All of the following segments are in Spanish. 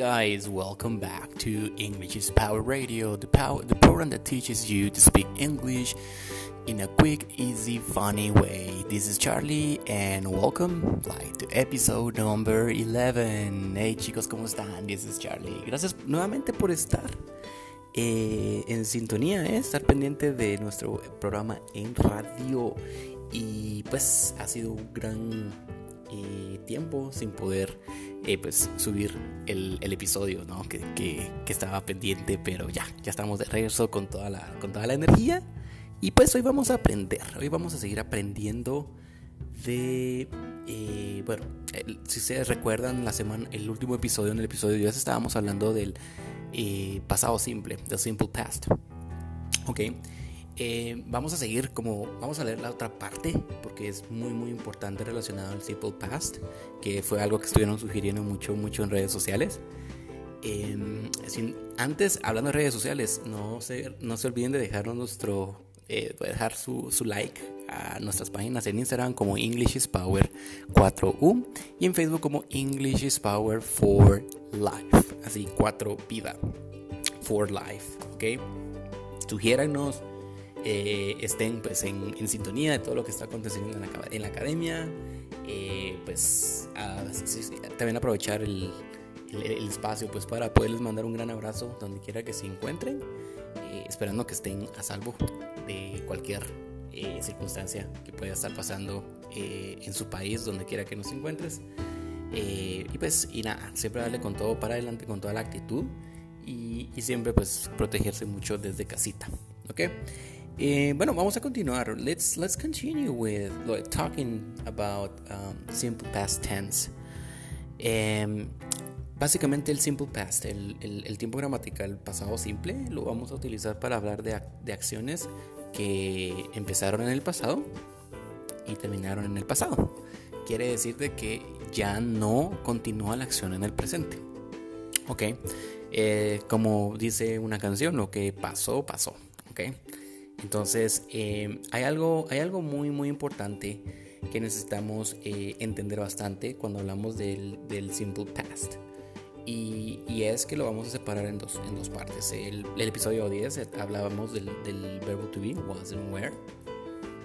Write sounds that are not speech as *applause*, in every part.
guys, welcome back to English is Power Radio, the power the program that teaches you to speak English in a quick, easy, funny way. This is Charlie and welcome like to episode number 11. Hey chicos, ¿cómo están? This is Charlie. Gracias nuevamente por estar eh, en sintonía, eh, estar pendiente de nuestro programa en radio. Y pues ha sido un gran eh, tiempo sin poder eh, pues subir el, el episodio ¿no? que, que, que, estaba pendiente pero ya ya estamos de regreso con toda la con toda la energía y pues hoy vamos a aprender hoy vamos a seguir aprendiendo de eh, bueno si ustedes recuerdan la semana el último episodio en el episodio de hoy estábamos hablando del eh, pasado simple del simple past ok eh, vamos a seguir como vamos a leer la otra parte porque es muy muy importante relacionado al simple past que fue algo que estuvieron sugiriendo mucho mucho en redes sociales. Eh, sin, antes hablando de redes sociales no se, no se olviden de dejarnos nuestro eh, dejar su, su, like a nuestras páginas en Instagram como English is Power 4U y en Facebook como English is Power for Life. Así 4 vida. For life ok sugiéranos eh, estén pues en, en, sintonía de todo lo que está aconteciendo en la, en la academia eh, pues a, también aprovechar el, el, el, espacio pues para poderles mandar un gran abrazo donde quiera que se encuentren eh, esperando que estén a salvo de cualquier eh, circunstancia que pueda estar pasando eh, en su país donde quiera que nos encuentres. Y pues y nada siempre darle con todo para adelante con toda la actitud y, y siempre pues protegerse mucho desde casita ok Eh, bueno, vamos a continuar. Let's let's continue with talking about um, simple past tense. Eh, básicamente el simple past, el, el, el, tiempo gramatical pasado simple, lo vamos a utilizar para hablar de, de acciones que empezaron en el pasado y terminaron en el pasado. Quiere decir de que ya no continúa la acción en el presente. Ok, eh, como dice una canción, lo que pasó, pasó. Ok. Entonces, eh, hay, algo, hay algo muy, muy importante que necesitamos eh, entender bastante cuando hablamos del, simple past. Y, es que lo vamos a separar en dos, en dos partes. El, episodio 10 hablábamos del, verbo to be, was and where.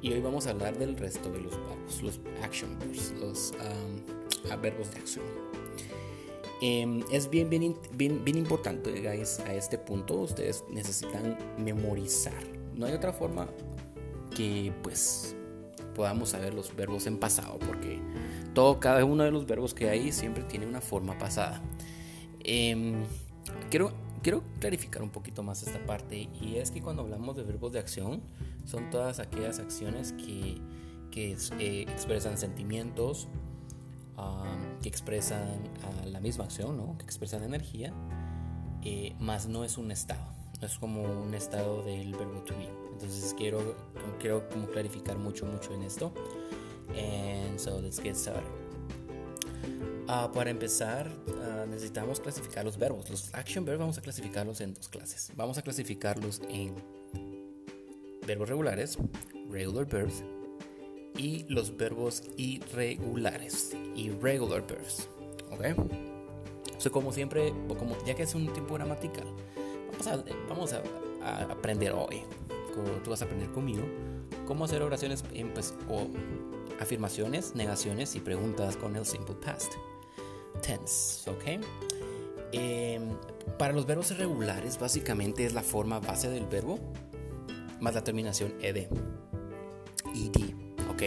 Y hoy vamos a hablar del resto de los verbos, los action verbs, los um, verbos de acción. Eh, es bien, bien, bien, bien importante, guys, a este punto. Ustedes necesitan memorizar no hay otra forma que pues podamos saber los verbos en pasado porque todo cada uno de los verbos que hay siempre tiene una forma pasada eh, quiero quiero clarificar un poquito más esta parte y es que cuando hablamos de verbos de acción son todas aquellas acciones que, que eh, expresan sentimientos que expresan uh, la misma acción ¿no? que expresan energía eh, más no es un estado es como un estado del verbo to be. Entonces quiero, quiero como clarificar mucho, mucho en esto. And so let's get started. Uh, para empezar, uh, necesitamos clasificar los verbos. Los action verbs vamos a clasificarlos en dos clases. Vamos a clasificarlos en verbos regulares, regular verbs, y los verbos irregulares, irregular verbs. ¿Ok? So, como siempre, como, ya que es un tiempo gramatical, vamos a, aprender hoy, tú vas a aprender conmigo, cómo hacer oraciones en, pues, afirmaciones, negaciones y preguntas con el simple past tense, ¿ok? Eh, para los verbos irregulares, básicamente es la forma base del verbo más la terminación ed, ed, ¿ok?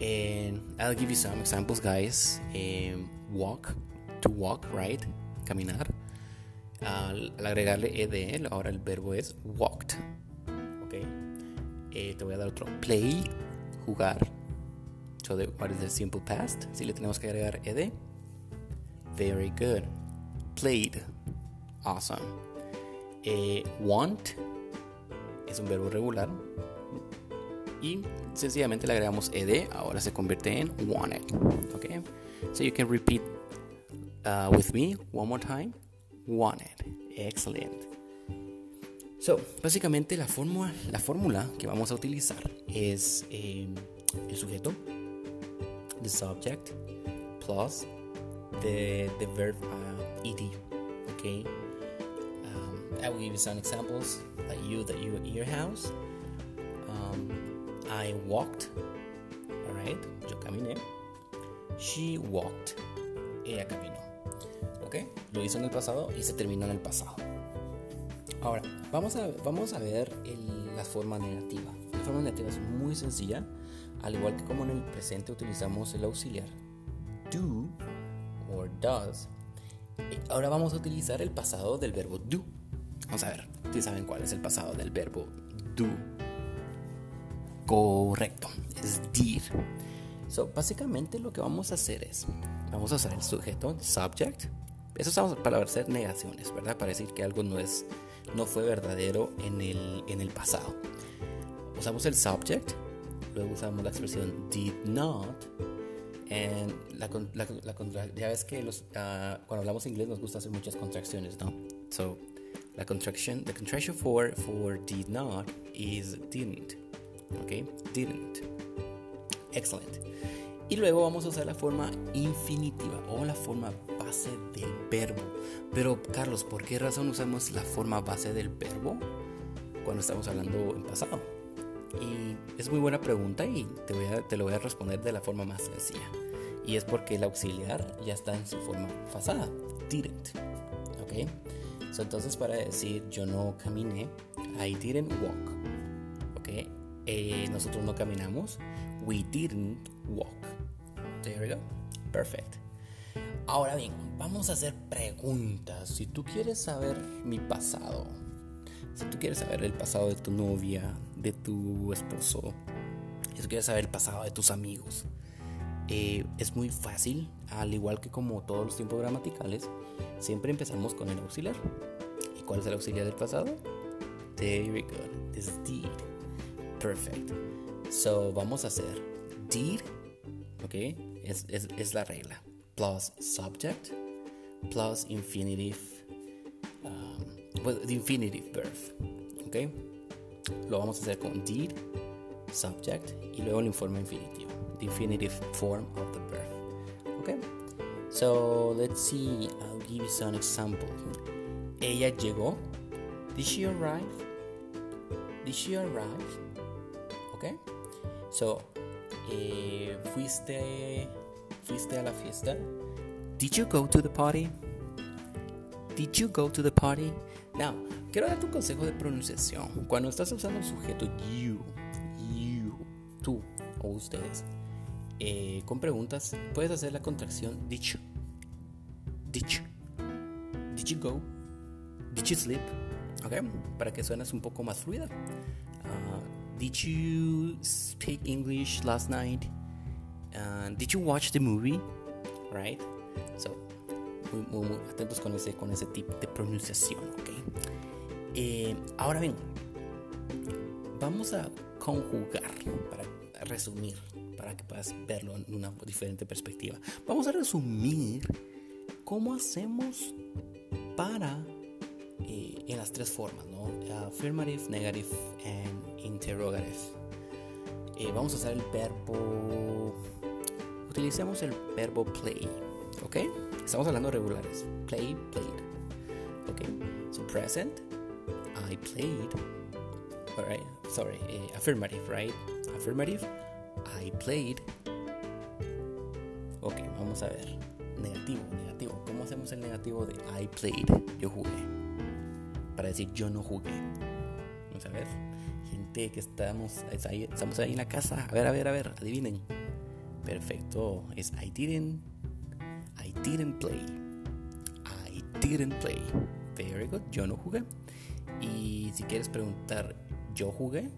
And I'll give you some examples, guys. Um, walk, to walk, right? Caminar al, agregarle ed, ahora el verbo es walked. Ok. Eh, te voy a dar otro. Play, jugar. So, the, what is the simple past? Si le tenemos que agregar ed. Very good. Played. Awesome. Eh, want es un verbo regular. Y sencillamente le agregamos ed. Ahora se convierte en wanted. Okay. So you can repeat uh, with me one more time wanted. Excellent. So, básicamente la fórmula, la fórmula que vamos a utilizar es eh, el sujeto, the subject, plus the, the verb uh, ed. Okay? Um, I will give you some examples. Like you, that you your house. Um, I walked. Alright? Yo caminé. She walked. Ella caminó. Lo hizo en el pasado y se terminó en el pasado. Ahora, vamos a, vamos a ver la forma negativa. La forma negativa es muy sencilla. Al igual que como en el presente utilizamos el auxiliar do or does. Ahora vamos a utilizar el pasado del verbo do. Vamos a ver, si saben cuál es el pasado del verbo do. Correcto, es did. So, básicamente lo que vamos a hacer es, vamos a usar el sujeto, subject. Eso usamos para hacer negaciones, ¿verdad? Para decir que algo no es, no fue verdadero en el, en el pasado. Usamos el subject, luego usamos la expresión did not. And la, la, la, ya ves que los, uh, cuando hablamos inglés nos gusta hacer muchas contracciones, ¿no? So, la contraction, the contraction for, for did not is didn't. ¿Ok? Didn't. Excellent. Y luego vamos a usar la forma infinitiva o la forma base del verbo. Pero, Carlos, ¿por qué razón usamos la forma base del verbo cuando estamos hablando en pasado? Y es muy buena pregunta y te, lo voy a responder de la forma más sencilla. Y es porque el auxiliar ya está en su forma pasada. Didn't. ¿Ok? So, entonces para decir yo no caminé, I didn't walk. ¿Ok? Eh, nosotros no caminamos. We didn't walk. There we go. Perfect. Ahora bien, vamos a hacer preguntas. Si tú quieres saber mi pasado, si tú quieres saber el pasado de tu novia, de tu esposo, si tú quieres saber el pasado de tus amigos, eh, es muy fácil, al igual que como todos los tiempos gramaticales, siempre empezamos con el auxiliar. ¿Y cuál es el auxiliar del pasado? Very good. This did. Perfect. So vamos a hacer did, ok, es la regla. Plus subject, plus infinitive, um, well, the infinitive verb, ok. Lo vamos a hacer con did, subject y luego el informe infinitivo. the infinitive form of the verb. Okay? So let's see, I'll give you some example. Ella llegó. Did she arrive? Did she arrive? Okay? So, eh, fuiste, fuiste a la fiesta. Did you go to the party? Did you go to the party? Now, quiero darte un consejo de pronunciación. Cuando estás usando el sujeto you, you, tú o ustedes, eh, con preguntas, puedes hacer la contracción dicho. Dicho. Did you go? Did you sleep? Okay, para que suenes un poco más fluida. Uh, did you speak English last night? Uh, did you watch the movie? Right? So, muy, muy, atentos con ese, tipo de pronunciación, ¿ok? Eh, ahora bien, vamos a conjugar para resumir para que puedas verlo en una diferente perspectiva. Vamos a resumir cómo hacemos para eh, en las tres formas, ¿no? Affirmative, negative and interrogative. Eh, vamos a usar el verbo. Utilicemos el verbo play, ¿ok? Estamos hablando regulares. Play, played. ¿Ok? So present, I played. Alright, sorry, eh, affirmative, right? Affirmative, I played. Ok, vamos a ver. Negativo, negativo. ¿Cómo hacemos el negativo de I played? Yo jugué. Para decir yo no jugué. Vamos a ver. Que estamos ahí, estamos ahí en la casa. A ver, a ver, a ver. Adivinen. Perfecto. Es I didn't. I didn't play. I didn't play. Very good. Yo no jugué. Y si quieres preguntar, ¿yo jugué?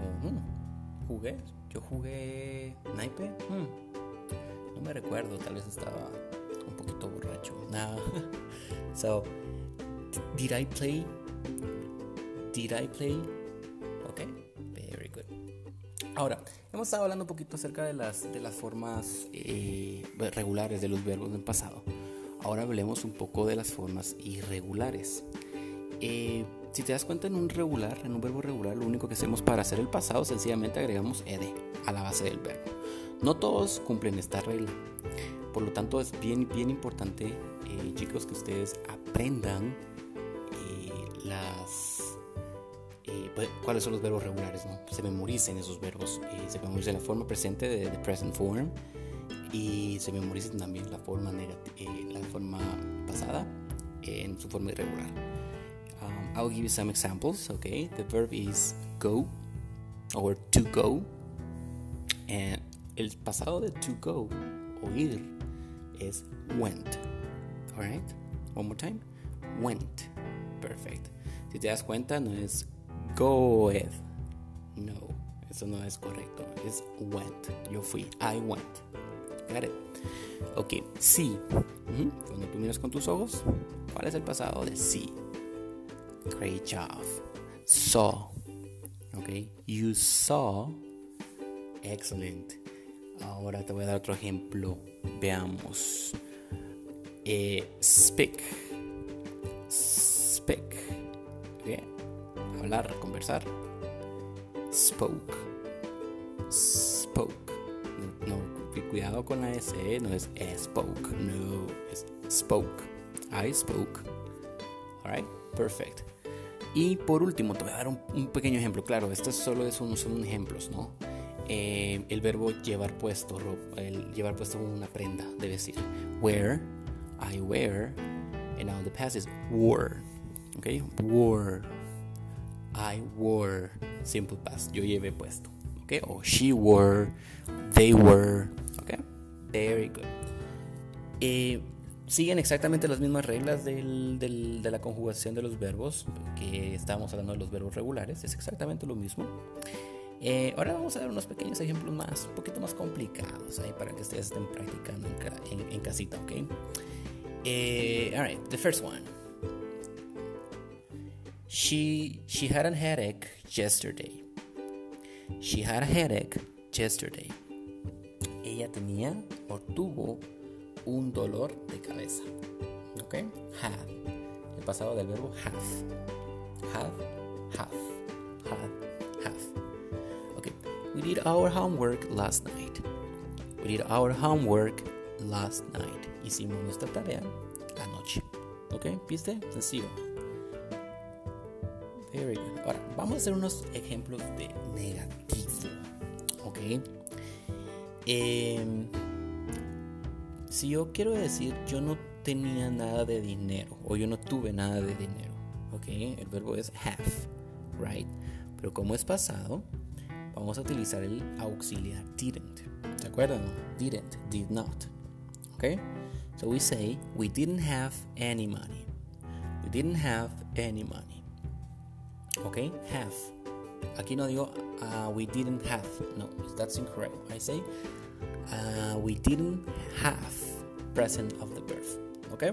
Oh, ¿Jugué? Yo jugué naipe. Hmm. No me recuerdo, tal vez estaba un poquito borracho. No. *laughs* so, did I play? Did I play? Ahora, hemos estado hablando un poquito acerca de las, de las formas eh, regulares de los verbos del pasado. Ahora hablemos un poco de las formas irregulares. Eh, si te das cuenta en un regular, en un verbo regular, lo único que hacemos para hacer el pasado sencillamente agregamos ed a la base del verbo. No todos cumplen esta regla, por lo tanto, es bien, bien importante, eh, chicos, que ustedes aprendan eh, las pues, cuáles son los verbos regulares, ¿no? Se memoricen esos verbos, se memoricen la forma presente de, the present form y se memoricen también la forma, la forma pasada en su forma irregular. Um, I'll give you some examples, okay? The verb is go or to go. And el pasado de to go o ir es went. Alright? One more time. Went. Perfect. Si te das cuenta, no es goed. No, eso no es correcto. Es went. Yo fui. I went. Got it? Ok, sí. Cuando tú miras con tus ojos, ¿cuál es el pasado de sí? Great job. Saw. Ok, you saw. Excellent. Ahora te voy a dar otro ejemplo. Veamos. Eh, speak. Speak. Hablar, conversar. Spoke. Spoke. No, cuidado con la S, ¿eh? no es spoke, no, es spoke. I spoke. Alright, perfect. Y por último, te voy a dar un, pequeño ejemplo. Claro, estos solo son, son ejemplos, ¿no? Eh, el verbo llevar puesto, llevar puesto una prenda, debe decir wear, I wear, and now the past is wore, okay, wore, I wore, simple past, yo llevé puesto, okay, o she wore, they were, okay, very good. Eh, siguen exactamente las mismas reglas del, del, de la conjugación de los verbos que estábamos hablando de los verbos regulares, es exactamente lo mismo. Eh, ahora vamos a ver unos pequeños ejemplos más, un poquito más complicados para que ustedes estén practicando en, en, en casita, ¿ok? Eh, all right, the first one. She she had a headache yesterday. She had a headache yesterday. Ella tenía o tuvo un dolor de cabeza. ¿Ok? Have. El pasado del verbo have. Have, have, have. We did our homework last night. We did our homework last night. Hicimos nuestra tarea anoche. ¿Ok? ¿Viste? Sencillo. Very good. Ahora, vamos a hacer unos ejemplos de negativo. ¿Ok? Em, si yo quiero decir yo no tenía nada de dinero o yo no tuve nada de dinero. ¿Ok? El verbo es have. Right? Pero como es pasado, vamos a utilizar el auxiliar didn't. ¿Se acuerdan? Didn't, did not. Okay? So we say, we didn't have any money. We didn't have any money. Okay? Have. Aquí no digo, uh, we didn't have. No, that's incorrect. I say, uh, we didn't have present of the verb. Okay?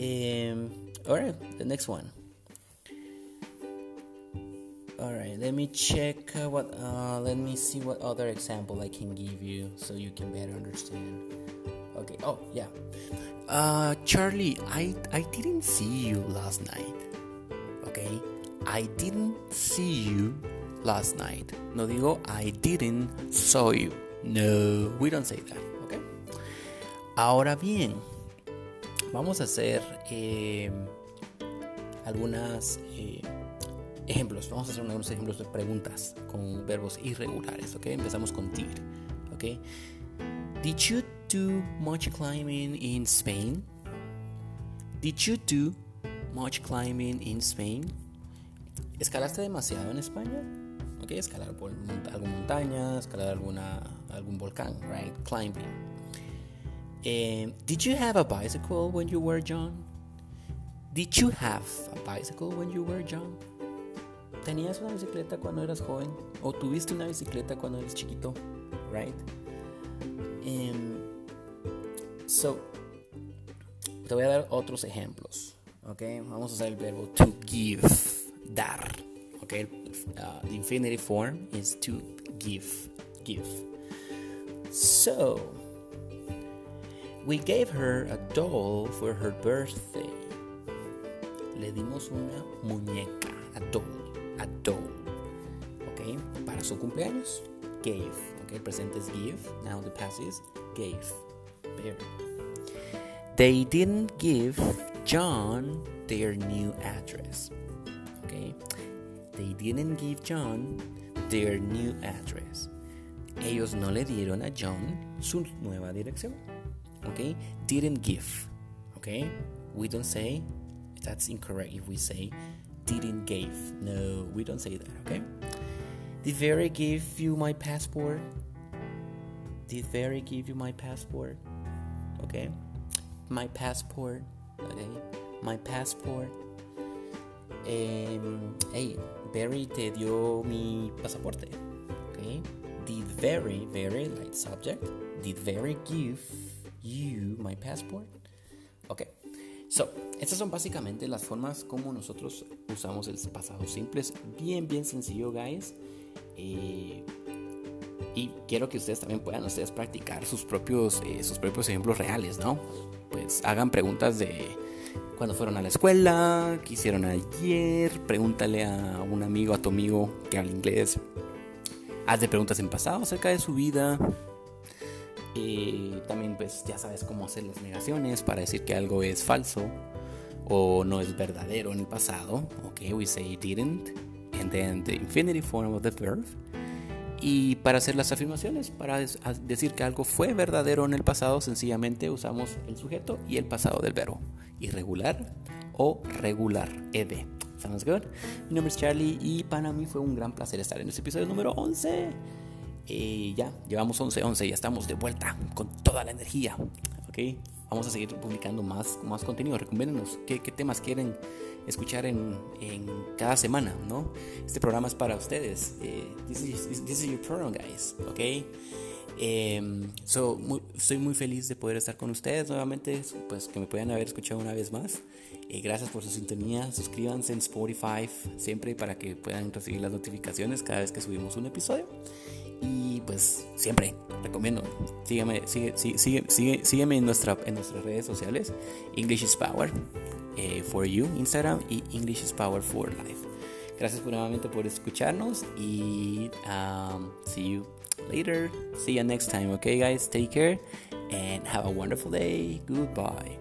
Um, Alright, the next one. all right let me check uh, what uh, let me see what other example i can give you so you can better understand okay oh yeah uh charlie i i didn't see you last night i didn't see you last night no digo i didn't saw you no we don't say that okay ahora bien vamos a hacer eh, algunas eh, Ejemplos, vamos a hacer unos ejemplos de preguntas con verbos irregulares, ¿ok? Empezamos con did, ¿ok? Did you do much climbing in Spain? Did you do much climbing in Spain? ¿Escalaste demasiado en España? ¿Ok? Escalar por alguna montaña, escalar alguna, algún volcán, right? Climbing. Eh, did you have a bicycle when you were young? Did you have a bicycle when you were young? ¿Tenías una bicicleta cuando eras joven? ¿O tuviste una bicicleta cuando eras chiquito? Right? Um, so, te voy a dar otros ejemplos. ¿Ok? Vamos a usar el verbo to give, dar. Okay, Uh, the infinitive form is to give, give. So, we gave her a doll for her birthday. Le dimos una muñeca, a doll a doll. Okay, Para su cumpleaños, gave. Okay, El presente es give. Now the past is gave. Very. They didn't give John their new address. Okay? They didn't give John their new address. Ellos no le dieron a John su nueva dirección. Okay? Didn't give. Okay? We don't say that's incorrect if we say didn't give. No, we don't say that, okay? Did Very give you my passport? Did Very give you my passport? Okay? My passport. Okay? My passport. Um, hey, Very te dio mi pasaporte. Okay? Did Very, Very, like subject, did Very give you my passport? Okay. So, estas son básicamente las formas como nosotros usamos el pasado simple. Es bien, bien sencillo, guys. Eh, y quiero que ustedes también puedan ustedes practicar sus propios, eh, sus propios ejemplos reales, ¿no? Pues hagan preguntas de cuando fueron a la escuela, qué hicieron ayer, pregúntale a un amigo, a tu amigo que habla inglés. Haz de preguntas en pasado acerca de su vida. Eh, también pues ya sabes cómo hacer las negaciones para decir que algo es falso o no es verdadero en el pasado. Ok, we say didn't and then the infinitive form of the verb. Y para hacer las afirmaciones, para decir que algo fue verdadero en el pasado, sencillamente usamos el sujeto y el pasado del verbo. Irregular o regular, ed. Sounds good? Mi nombre es Charlie y para mí fue un gran placer estar en este episodio número 11. Y ya, llevamos 11, 11, ya estamos de vuelta con toda la energía. ¿Ok? Vamos a seguir publicando más, más contenido. Recomiéndenos qué, qué temas quieren escuchar en, en, cada semana, ¿no? Este programa es para ustedes. Eh, this, is, this, is, your program, guys, ¿ok? Eh, so, muy, estoy muy feliz de poder estar con ustedes nuevamente, pues que me puedan haber escuchado una vez más. Eh, gracias por su sintonía. Suscríbanse en Spotify siempre para que puedan recibir las notificaciones cada vez que subimos un episodio. Y pues siempre recomiendo, sígueme, sígueme en, nuestra, en nuestras redes sociales, English is Power eh, for You, Instagram y English is Power for Life. Gracias nuevamente por escucharnos y um, see you later. See you next time, okay guys? Take care and have a wonderful day. Goodbye.